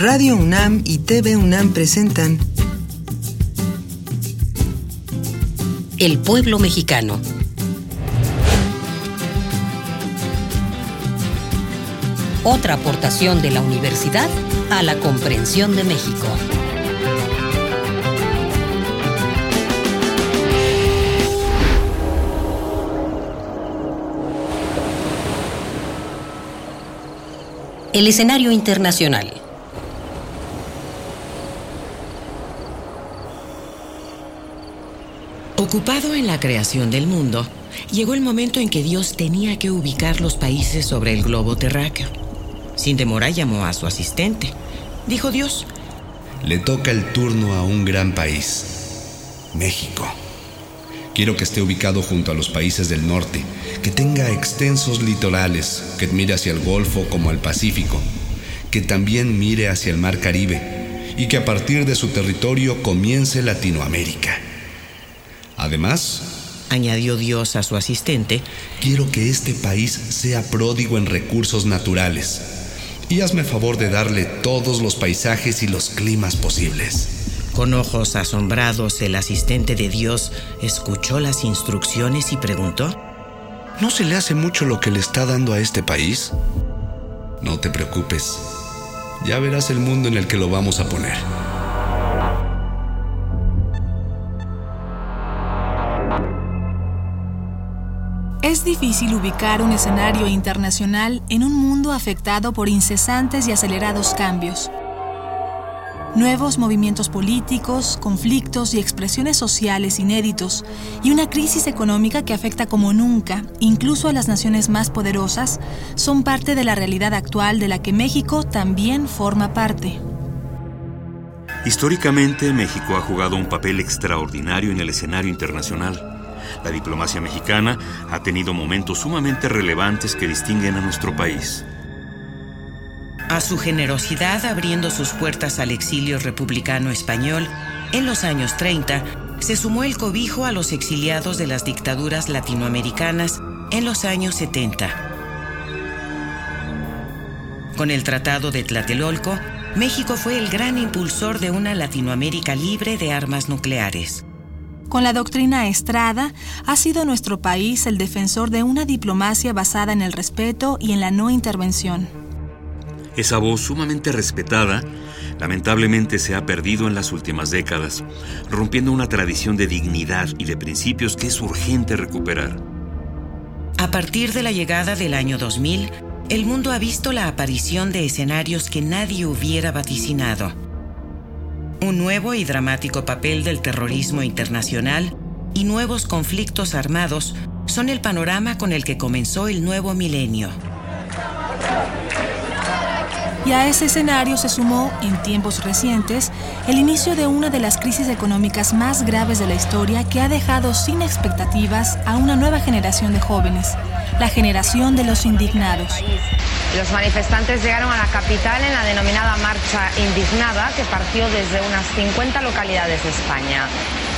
Radio UNAM y TV UNAM presentan El pueblo mexicano. Otra aportación de la universidad a la comprensión de México. El escenario internacional. Ocupado en la creación del mundo, llegó el momento en que Dios tenía que ubicar los países sobre el globo terráqueo. Sin demora llamó a su asistente. Dijo Dios, Le toca el turno a un gran país, México. Quiero que esté ubicado junto a los países del norte, que tenga extensos litorales, que mire hacia el Golfo como al Pacífico, que también mire hacia el Mar Caribe y que a partir de su territorio comience Latinoamérica. Además, añadió Dios a su asistente, quiero que este país sea pródigo en recursos naturales. Y hazme favor de darle todos los paisajes y los climas posibles. Con ojos asombrados, el asistente de Dios escuchó las instrucciones y preguntó, ¿No se le hace mucho lo que le está dando a este país? No te preocupes. Ya verás el mundo en el que lo vamos a poner. Es difícil ubicar un escenario internacional en un mundo afectado por incesantes y acelerados cambios. Nuevos movimientos políticos, conflictos y expresiones sociales inéditos y una crisis económica que afecta como nunca, incluso a las naciones más poderosas, son parte de la realidad actual de la que México también forma parte. Históricamente, México ha jugado un papel extraordinario en el escenario internacional. La diplomacia mexicana ha tenido momentos sumamente relevantes que distinguen a nuestro país. A su generosidad abriendo sus puertas al exilio republicano español, en los años 30 se sumó el cobijo a los exiliados de las dictaduras latinoamericanas en los años 70. Con el Tratado de Tlatelolco, México fue el gran impulsor de una Latinoamérica libre de armas nucleares. Con la doctrina Estrada, ha sido nuestro país el defensor de una diplomacia basada en el respeto y en la no intervención. Esa voz sumamente respetada, lamentablemente se ha perdido en las últimas décadas, rompiendo una tradición de dignidad y de principios que es urgente recuperar. A partir de la llegada del año 2000, el mundo ha visto la aparición de escenarios que nadie hubiera vaticinado un nuevo y dramático papel del terrorismo internacional y nuevos conflictos armados son el panorama con el que comenzó el nuevo milenio. Y a ese escenario se sumó, en tiempos recientes, el inicio de una de las crisis económicas más graves de la historia que ha dejado sin expectativas a una nueva generación de jóvenes, la generación de los indignados. Los manifestantes llegaron a la capital en la denominada Marcha Indignada, que partió desde unas 50 localidades de España.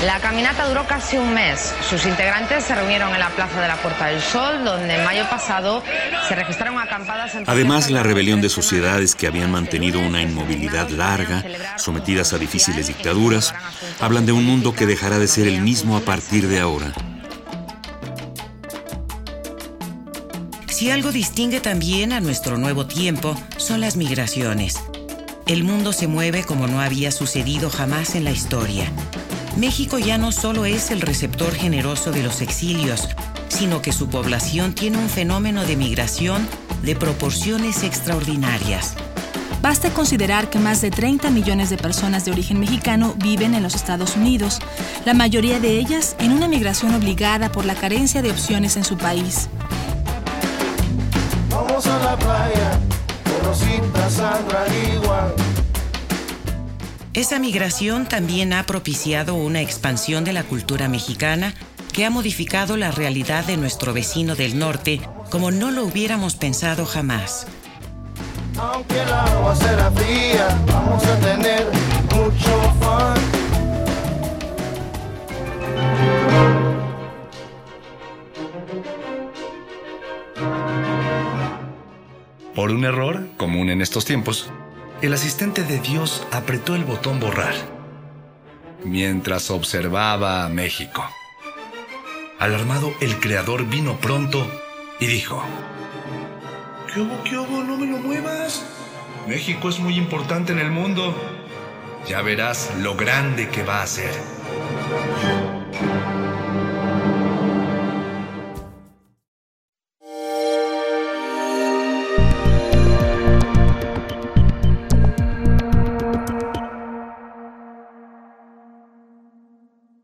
La caminata duró casi un mes. Sus integrantes se reunieron en la Plaza de la Puerta del Sol, donde en mayo pasado se registraron acampadas en... Además, la rebelión de sociedades que habían mantenido una inmovilidad larga, sometidas a difíciles dictaduras, hablan de un mundo que dejará de ser el mismo a partir de ahora. Si algo distingue también a nuestro nuevo tiempo, son las migraciones. El mundo se mueve como no había sucedido jamás en la historia. México ya no solo es el receptor generoso de los exilios, sino que su población tiene un fenómeno de migración de proporciones extraordinarias. Basta considerar que más de 30 millones de personas de origen mexicano viven en los Estados Unidos, la mayoría de ellas en una migración obligada por la carencia de opciones en su país. Vamos a la playa, Rosita, Sandra, igual. Esa migración también ha propiciado una expansión de la cultura mexicana que ha modificado la realidad de nuestro vecino del norte como no lo hubiéramos pensado jamás. Aunque el agua será fría, vamos a tener mucho fun. Por un error, común en estos tiempos, el asistente de Dios apretó el botón borrar mientras observaba a México. Alarmado, el creador vino pronto y dijo, ¿Qué hubo, qué hubo? No me lo muevas. México es muy importante en el mundo. Ya verás lo grande que va a ser.